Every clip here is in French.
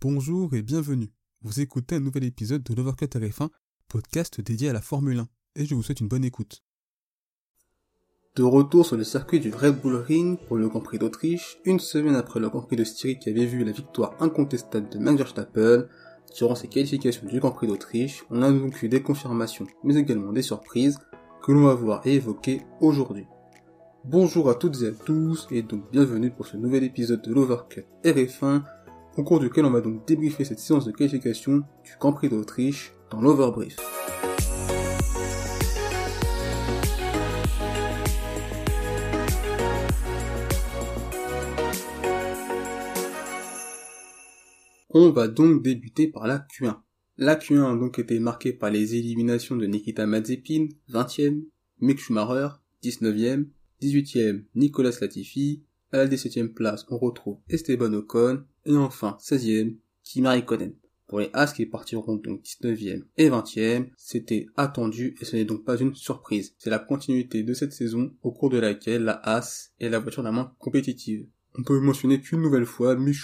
Bonjour et bienvenue. Vous écoutez un nouvel épisode de l'Overcut RF1, podcast dédié à la Formule 1, et je vous souhaite une bonne écoute. De retour sur le circuit du Red Bull Ring pour le Grand Prix d'Autriche, une semaine après le Grand Prix de Styrie qui avait vu la victoire incontestable de Max Verstappen, durant ses qualifications du Grand Prix d'Autriche, on a donc eu des confirmations, mais également des surprises, que l'on va voir et évoquer aujourd'hui. Bonjour à toutes et à tous, et donc bienvenue pour ce nouvel épisode de l'Overcut RF1, au cours duquel on va donc débriefer cette séance de qualification du Grand Prix d'Autriche dans l'Overbrief. On va donc débuter par la Q1. La Q1 a donc été marquée par les éliminations de Nikita Mazepin, 20e, Mick Schumacher, 19e, 18e Nicolas Latifi, à la 17e place on retrouve Esteban Ocon, et enfin, 16e, Kimi Raikkonen. Pour les As qui partiront donc 19e et 20e, c'était attendu et ce n'est donc pas une surprise. C'est la continuité de cette saison au cours de laquelle la As est la voiture la moins compétitive. On peut mentionner qu'une nouvelle fois, Mick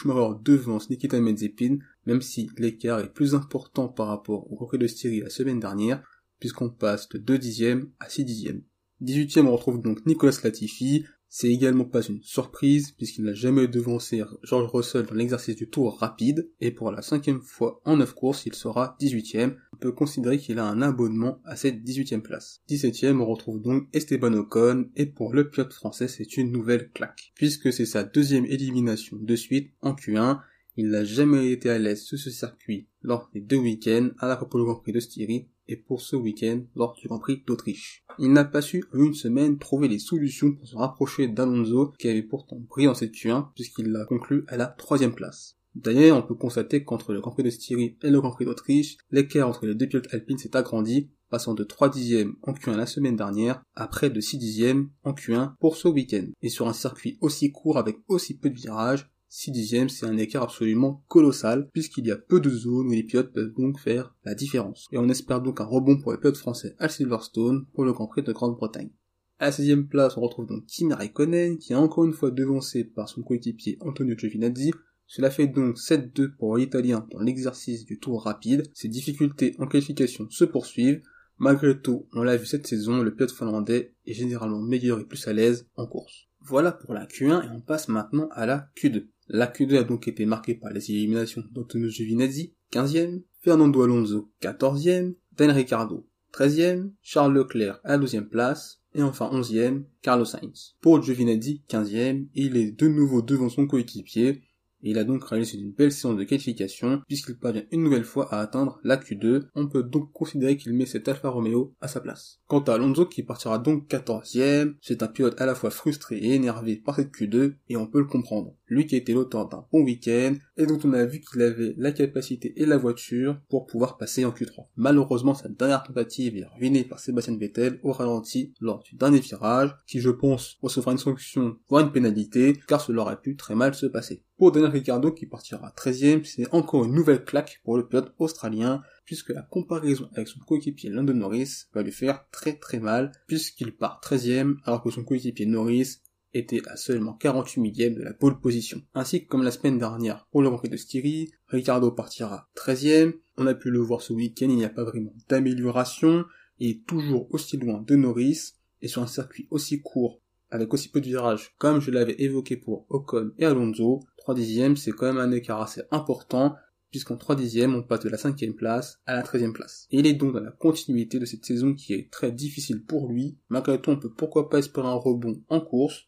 devance Nikita Mazepin, même si l'écart est plus important par rapport au Grand de Styrie la semaine dernière, puisqu'on passe de 2 dixièmes à 6 dixièmes. 18e, on retrouve donc Nicolas Latifi, c'est également pas une surprise puisqu'il n'a jamais devancé George Russell dans l'exercice du tour rapide et pour la cinquième fois en neuf courses il sera 18ème. On peut considérer qu'il a un abonnement à cette 18ème place. 17ème on retrouve donc Esteban Ocon et pour le pilote français c'est une nouvelle claque puisque c'est sa deuxième élimination de suite en Q1 il n'a jamais été à l'aise sur ce circuit lors des deux week-ends à la le Grand Prix de Styrie et pour ce week-end lors du Grand Prix d'Autriche. Il n'a pas su en une semaine trouver les solutions pour se rapprocher d'Alonso qui avait pourtant brillé en cette Q1 puisqu'il l'a conclu à la troisième place. D'ailleurs, on peut constater qu'entre le Grand Prix de Styrie et le Grand Prix d'Autriche, l'écart entre les deux pilotes alpines s'est agrandi, passant de 3 dixièmes en Q1 la semaine dernière à près de 6 dixièmes en Q1 pour ce week-end. Et sur un circuit aussi court avec aussi peu de virages, 6 dixièmes, c'est un écart absolument colossal, puisqu'il y a peu de zones où les pilotes peuvent donc faire la différence. Et on espère donc un rebond pour les pilotes français à Silverstone pour le Grand Prix de Grande-Bretagne. À la 16 place, on retrouve donc Kimi Raikkonen, qui est encore une fois devancé par son coéquipier Antonio Giovinazzi. Cela fait donc 7-2 pour l'Italien dans l'exercice du tour rapide. Ses difficultés en qualification se poursuivent. Malgré tout, on l'a vu cette saison, le pilote finlandais est généralement meilleur et plus à l'aise en course. Voilà pour la Q1 et on passe maintenant à la Q2. La Q2 a donc été marquée par les éliminations d'Antonio Giovinazzi, 15e, Fernando Alonso, 14e, Dan Ricciardo, 13e, Charles Leclerc à la 12e place, et enfin 11e, Carlos Sainz. Pour Giovinazzi, 15e, il est de nouveau devant son coéquipier, il a donc réalisé une belle séance de qualification puisqu'il parvient une nouvelle fois à atteindre la Q2. On peut donc considérer qu'il met cet Alfa Romeo à sa place. Quant à Alonso qui partira donc 14e, c'est un pilote à la fois frustré et énervé par cette Q2 et on peut le comprendre. Lui qui a été l'auteur d'un bon week-end et dont on a vu qu'il avait la capacité et la voiture pour pouvoir passer en Q3. Malheureusement sa dernière tentative est ruinée par Sébastien Vettel au ralenti lors du dernier virage qui je pense recevra une sanction voire une pénalité car cela aurait pu très mal se passer. Pour Daniel Ricciardo qui partira 13ème, c'est encore une nouvelle claque pour le pilote australien, puisque la comparaison avec son coéquipier Lando Norris va lui faire très très mal, puisqu'il part 13ème alors que son coéquipier Norris était à seulement 48 millième de la pole position. Ainsi que comme la semaine dernière pour le Grand de Styrie, Ricciardo partira 13ème, on a pu le voir ce week-end, il n'y a pas vraiment d'amélioration, il est toujours aussi loin de Norris, et sur un circuit aussi court avec aussi peu de virages, comme je l'avais évoqué pour Ocon et Alonso, 3 dixièmes, c'est quand même un écart assez important, puisqu'en 3 dixièmes, on passe de la 5 place à la 13 place. Et il est donc dans la continuité de cette saison qui est très difficile pour lui. Malgré tout, on peut pourquoi pas espérer un rebond en course,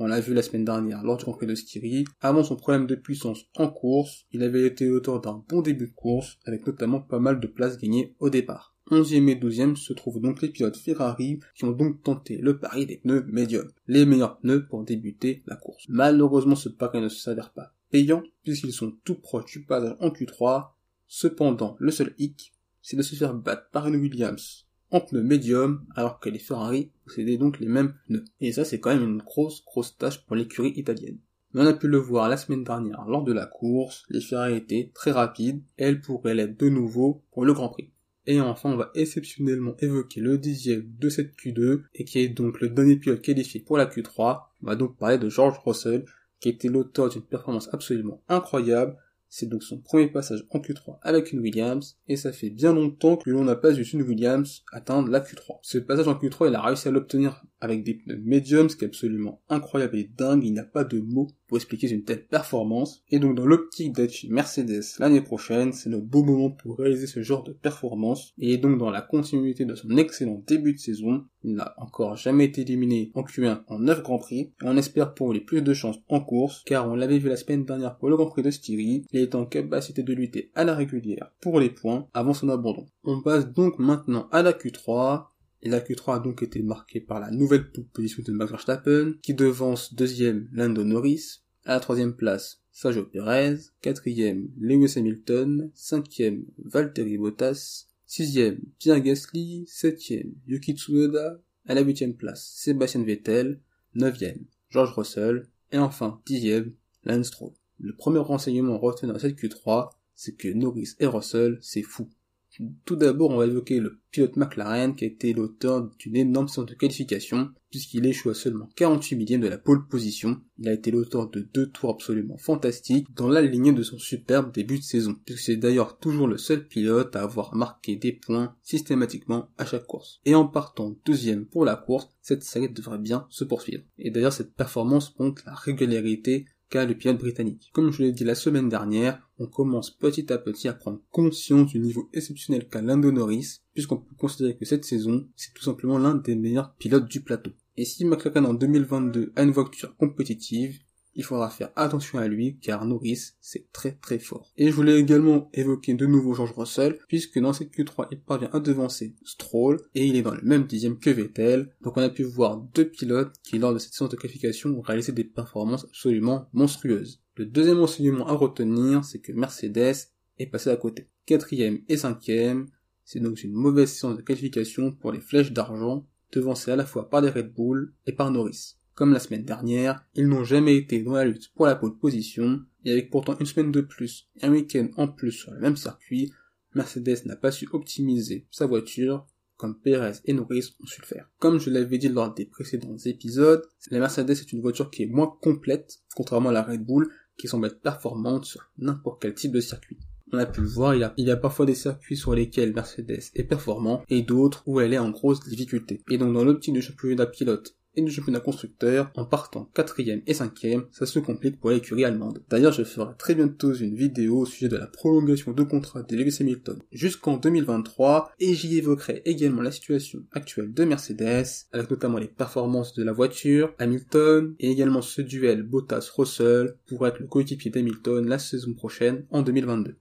on l'a vu la semaine dernière lors du Grand de Styrie. Avant son problème de puissance en course, il avait été auteur d'un bon début de course, avec notamment pas mal de places gagnées au départ. 11e et 12e se trouvent donc les pilotes Ferrari qui ont donc tenté le pari des pneus médiums, les meilleurs pneus pour débuter la course. Malheureusement ce pari ne s'avère pas payant puisqu'ils sont tout proches du passage en Q3. Cependant, le seul hic, c'est de se faire battre par une Williams en pneus médiums alors que les Ferrari possédaient donc les mêmes pneus. Et ça c'est quand même une grosse grosse tâche pour l'écurie italienne. Mais on a pu le voir la semaine dernière lors de la course, les Ferrari étaient très rapides elles pourraient l'être de nouveau pour le Grand Prix. Et enfin, on va exceptionnellement évoquer le dixième de cette Q2, et qui est donc le dernier pilote qualifié pour la Q3. On va donc parler de George Russell, qui était l'auteur d'une performance absolument incroyable, C'est donc son premier passage en Q3 avec une Williams, et ça fait bien longtemps que l'on n'a pas vu une Williams atteindre la Q3. Ce passage en Q3, il a réussi à l'obtenir avec des pneus mediums, ce qui est absolument incroyable et dingue, il n'y a pas de mots pour expliquer une telle performance. Et donc dans l'optique d'être Mercedes l'année prochaine, c'est le beau moment pour réaliser ce genre de performance. Et donc dans la continuité de son excellent début de saison, il n'a encore jamais été éliminé en Q1 en 9 Grands Prix. Et on espère pour lui plus de chance en course, car on l'avait vu la semaine dernière pour le Grand Prix de Styrie, il est en capacité de lutter à la régulière pour les points avant son abandon. On passe donc maintenant à la Q3, et la Q3 a donc été marquée par la nouvelle position de Max Verstappen, qui devance deuxième Lando Norris, à la troisième place Sergio Perez, quatrième Lewis Hamilton, cinquième Valtteri Bottas, sixième Pierre Gasly, septième Yuki Tsunoda, à la huitième place Sébastien Vettel, neuvième George Russell, et enfin dixième Lance Stroll. Le premier renseignement retenu dans cette Q3, c'est que Norris et Russell, c'est fou. Tout d'abord, on va évoquer le pilote McLaren qui a été l'auteur d'une énorme séance de qualification puisqu'il échoue à seulement 48 millième de la pole position. Il a été l'auteur de deux tours absolument fantastiques dans la lignée de son superbe début de saison puisque c'est d'ailleurs toujours le seul pilote à avoir marqué des points systématiquement à chaque course. Et en partant deuxième pour la course, cette série devrait bien se poursuivre. Et d'ailleurs cette performance montre la régularité le pilote britannique. Comme je l'ai dit la semaine dernière, on commence petit à petit à prendre conscience du niveau exceptionnel qu'a Lando Norris, puisqu'on peut considérer que cette saison, c'est tout simplement l'un des meilleurs pilotes du plateau. Et si McLaren en 2022 a une voiture compétitive, il faudra faire attention à lui car Norris c'est très très fort. Et je voulais également évoquer de nouveau George Russell puisque dans cette Q3 il parvient à devancer Stroll et il est dans le même dixième que Vettel. Donc on a pu voir deux pilotes qui lors de cette séance de qualification ont réalisé des performances absolument monstrueuses. Le deuxième enseignement à retenir c'est que Mercedes est passé à côté. Quatrième et cinquième, c'est donc une mauvaise séance de qualification pour les flèches d'argent devancées à la fois par les Red Bull et par Norris. Comme la semaine dernière, ils n'ont jamais été dans la lutte pour la pole position, et avec pourtant une semaine de plus et un week-end en plus sur le même circuit, Mercedes n'a pas su optimiser sa voiture comme Perez et Norris ont su le faire. Comme je l'avais dit lors des précédents épisodes, la Mercedes est une voiture qui est moins complète, contrairement à la Red Bull, qui semble être performante sur n'importe quel type de circuit. On a pu le voir, il y a, il y a parfois des circuits sur lesquels Mercedes est performant et d'autres où elle est en grosse difficulté. Et donc dans l'optique de championnat pilote du championnat constructeur, en partant quatrième et cinquième, ça se complique pour l'écurie allemande. D'ailleurs, je ferai très bientôt une vidéo au sujet de la prolongation de contrat de Lewis Hamilton jusqu'en 2023, et j'y évoquerai également la situation actuelle de Mercedes, avec notamment les performances de la voiture, Hamilton, et également ce duel Bottas-Russell pour être le coéquipier d'Hamilton la saison prochaine en 2022.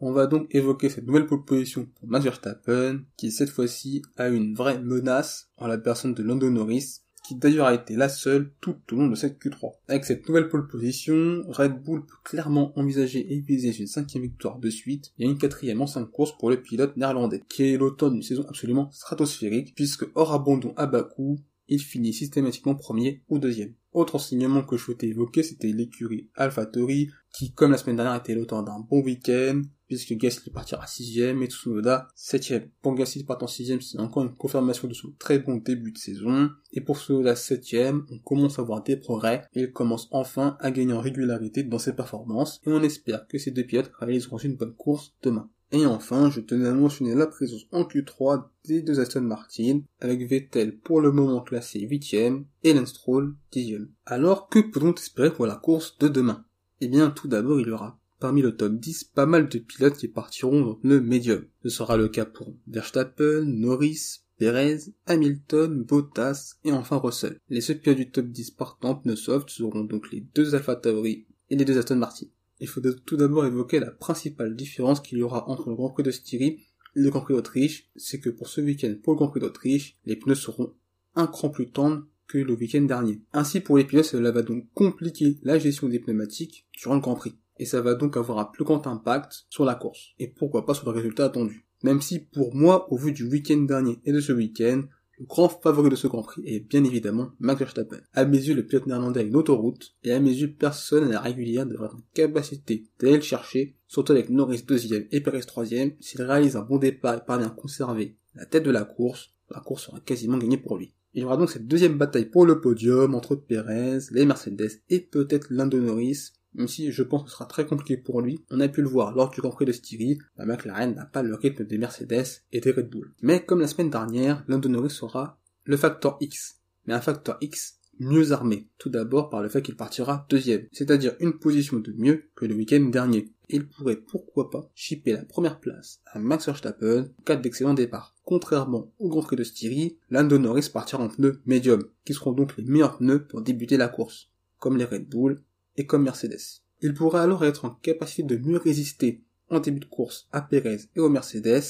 On va donc évoquer cette nouvelle proposition pour Max Verstappen, qui cette fois-ci a une vraie menace en la personne de Lando Norris, qui d'ailleurs a été la seule tout au long de cette Q3. Avec cette nouvelle pole position, Red Bull peut clairement envisager et viser une cinquième victoire de suite et une quatrième en cinq courses pour le pilote néerlandais, qui est l'auteur d'une saison absolument stratosphérique, puisque hors abandon à Bakou, il finit systématiquement premier ou deuxième. Autre enseignement que je souhaitais évoquer, c'était l'écurie AlphaTauri, qui, comme la semaine dernière, était l'auteur d'un bon week-end, puisque Gasly partira sixième et Tsunoda septième. Pour Gasly partant sixième, c'est encore une confirmation de son très bon début de saison. Et pour Tsunoda septième, on commence à voir des progrès et il commence enfin à gagner en régularité dans ses performances. Et on espère que ces deux pilotes réaliseront une bonne course demain. Et enfin, je tenais à mentionner la présence en Q3 des deux Aston Martin, avec Vettel pour le moment classé 8ème et Lance Stroll 10ème. Alors, que peut-on espérer pour la course de demain? Eh bien, tout d'abord, il y aura parmi le top 10 pas mal de pilotes qui partiront dans le médium. Ce sera le cas pour Verstappen, Norris, Perez, Hamilton, Bottas et enfin Russell. Les seuls pilotes du top 10 partant pneus soft seront donc les deux Alpha Tauri et les deux Aston Martin il faut tout d'abord évoquer la principale différence qu'il y aura entre le Grand Prix de Styrie et le Grand Prix d'Autriche, c'est que pour ce week-end, pour le Grand Prix d'Autriche, les pneus seront un cran plus tendres que le week-end dernier. Ainsi, pour les pilotes, cela va donc compliquer la gestion des pneumatiques durant le Grand Prix. Et ça va donc avoir un plus grand impact sur la course. Et pourquoi pas sur le résultat attendu. Même si, pour moi, au vu du week-end dernier et de ce week-end, le grand favori de ce Grand Prix est bien évidemment Max Verstappen. À mes yeux, le pilote néerlandais a une autoroute, et à mes yeux, personne à la régulière devrait avoir une capacité d'aller le chercher, surtout avec Norris deuxième et Perez troisième. S'il réalise un bon départ et parvient à conserver la tête de la course, la course sera quasiment gagnée pour lui. Il y aura donc cette deuxième bataille pour le podium entre Perez, les Mercedes et peut-être l'un de Norris, même si je pense que ce sera très compliqué pour lui. On a pu le voir lors du Grand Prix de Styrie, la McLaren n'a pas le rythme des Mercedes et des Red Bull. Mais comme la semaine dernière, Lando Norris sera le facteur X. Mais un facteur X mieux armé. Tout d'abord par le fait qu'il partira deuxième, c'est-à-dire une position de mieux que le week-end dernier. Il pourrait pourquoi pas chipper la première place à Max Verstappen en cas d'excellent départ. Contrairement au Grand Prix de Styrie, Lando Norris partira en pneus médium, qui seront donc les meilleurs pneus pour débuter la course, comme les Red Bull et comme Mercedes. Il pourrait alors être en capacité de mieux résister en début de course à Perez et aux Mercedes,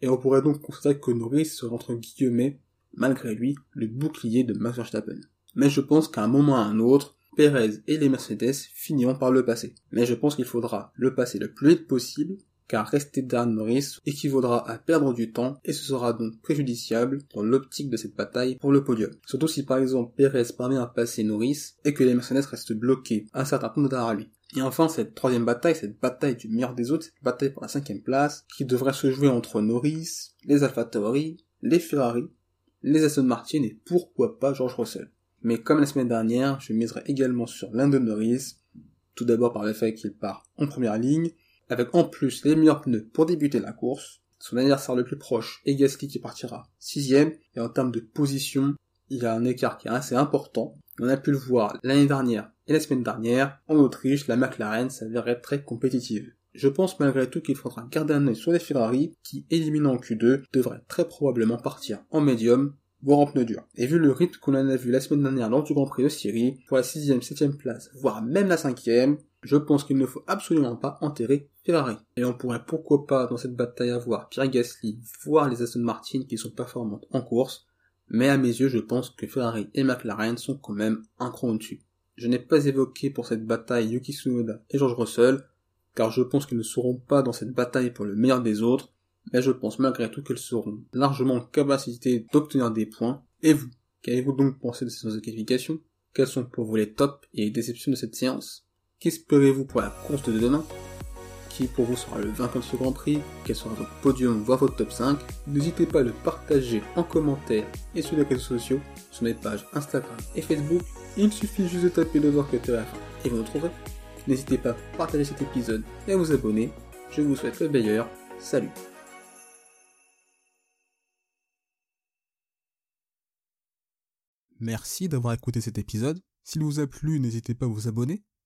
et on pourrait donc constater que Norris serait entre guillemets, malgré lui, le bouclier de Max Verstappen mais je pense qu'à un moment à un autre, Perez et les Mercedes finiront par le passer. Mais je pense qu'il faudra le passer le plus vite possible, car rester derrière Norris équivaudra à perdre du temps et ce sera donc préjudiciable dans l'optique de cette bataille pour le podium. Surtout si par exemple Perez parvient à passer Norris et que les Mercedes restent bloqués un certain temps derrière lui. Et enfin, cette troisième bataille, cette bataille du meilleur des autres, cette bataille pour la cinquième place, qui devrait se jouer entre Norris, les AlphaTauri, les Ferrari, les Aston Martin et pourquoi pas George Russell. Mais comme la semaine dernière, je miserai également sur l'un de Norris, tout d'abord par le fait qu'il part en première ligne, avec en plus les meilleurs pneus pour débuter la course. Son adversaire le plus proche est Gasly qui partira sixième, et en termes de position, il y a un écart qui est assez important. On a pu le voir l'année dernière et la semaine dernière, en Autriche, la McLaren s'avérait très compétitive. Je pense malgré tout qu'il faudra garder un œil sur les Ferrari qui, éliminant en Q2, devraient très probablement partir en médium voire en pneu dur. Et vu le rythme qu'on en a vu la semaine dernière lors du Grand Prix de Syrie, pour la sixième, septième place, voire même la cinquième, je pense qu'il ne faut absolument pas enterrer Ferrari. Et on pourrait pourquoi pas dans cette bataille avoir Pierre Gasly, voire les Aston Martin qui sont performantes en course, mais à mes yeux je pense que Ferrari et McLaren sont quand même un cran au-dessus. Je n'ai pas évoqué pour cette bataille Yuki Tsunoda et George Russell, car je pense qu'ils ne seront pas dans cette bataille pour le meilleur des autres, mais je pense malgré tout qu'elles seront largement en d'obtenir des points. Et vous, qu'avez-vous donc pensé de ces séances de qualification Quels sont pour vous les tops et les déceptions de cette séance? Qu'espérez-vous pour la course de demain Qui pour vous sera le vainqueur de ce Grand Prix Quel sera votre podium, voire votre top 5 N'hésitez pas à le partager en commentaire et sur les réseaux sociaux, sur mes pages Instagram et Facebook. Il suffit juste de taper le que à la et vous nous trouverez. N'hésitez pas à partager cet épisode et à vous abonner. Je vous souhaite le meilleur. Salut Merci d'avoir écouté cet épisode. S'il vous a plu, n'hésitez pas à vous abonner